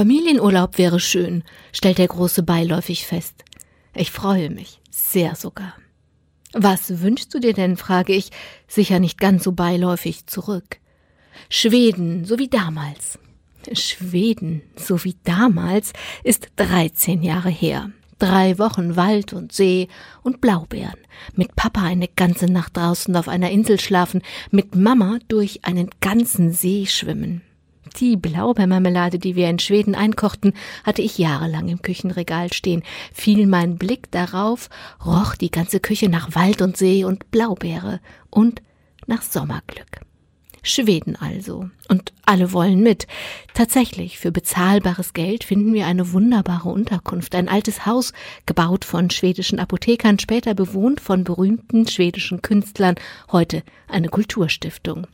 Familienurlaub wäre schön, stellt der Große beiläufig fest. Ich freue mich, sehr sogar. Was wünschst du dir denn, frage ich, sicher nicht ganz so beiläufig zurück. Schweden, so wie damals. Schweden, so wie damals, ist 13 Jahre her. Drei Wochen Wald und See und Blaubeeren. Mit Papa eine ganze Nacht draußen auf einer Insel schlafen, mit Mama durch einen ganzen See schwimmen. Die Blaubeermarmelade, die wir in Schweden einkochten, hatte ich jahrelang im Küchenregal stehen. Fiel mein Blick darauf, roch die ganze Küche nach Wald und See und Blaubeere und nach Sommerglück. Schweden also. Und alle wollen mit. Tatsächlich, für bezahlbares Geld finden wir eine wunderbare Unterkunft. Ein altes Haus, gebaut von schwedischen Apothekern, später bewohnt von berühmten schwedischen Künstlern, heute eine Kulturstiftung.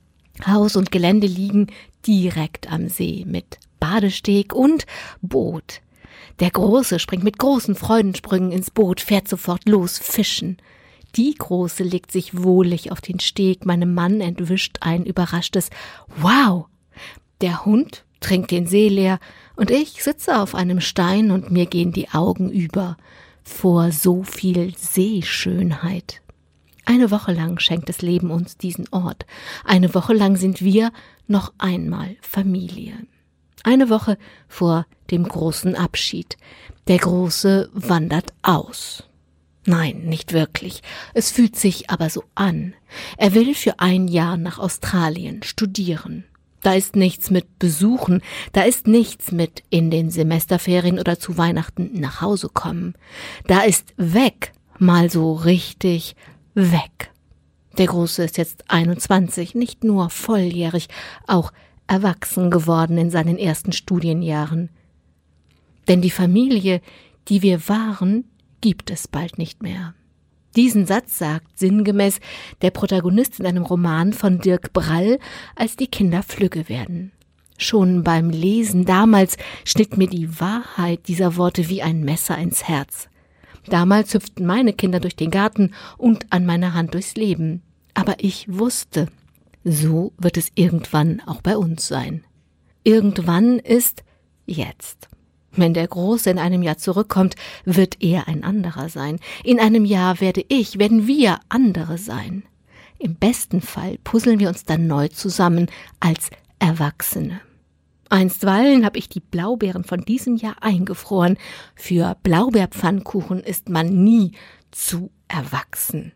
Haus und Gelände liegen direkt am See mit Badesteg und Boot. Der Große springt mit großen Freudensprüngen ins Boot, fährt sofort los fischen. Die Große legt sich wohlig auf den Steg, meinem Mann entwischt ein überraschtes Wow. Der Hund trinkt den See leer, und ich sitze auf einem Stein und mir gehen die Augen über vor so viel Seeschönheit. Eine Woche lang schenkt das Leben uns diesen Ort. Eine Woche lang sind wir noch einmal Familie. Eine Woche vor dem großen Abschied. Der Große wandert aus. Nein, nicht wirklich. Es fühlt sich aber so an. Er will für ein Jahr nach Australien studieren. Da ist nichts mit Besuchen, da ist nichts mit in den Semesterferien oder zu Weihnachten nach Hause kommen. Da ist weg, mal so richtig weg. Der Große ist jetzt 21, nicht nur volljährig, auch erwachsen geworden in seinen ersten Studienjahren. Denn die Familie, die wir waren, gibt es bald nicht mehr. Diesen Satz sagt sinngemäß der Protagonist in einem Roman von Dirk Brall, als die Kinder flügge werden. Schon beim Lesen damals schnitt mir die Wahrheit dieser Worte wie ein Messer ins Herz. Damals hüpften meine Kinder durch den Garten und an meiner Hand durchs Leben. Aber ich wusste, so wird es irgendwann auch bei uns sein. Irgendwann ist jetzt. Wenn der Große in einem Jahr zurückkommt, wird er ein anderer sein. In einem Jahr werde ich, werden wir andere sein. Im besten Fall puzzeln wir uns dann neu zusammen als Erwachsene. Einstweilen habe ich die Blaubeeren von diesem Jahr eingefroren. Für Blaubeerpfannkuchen ist man nie zu erwachsen.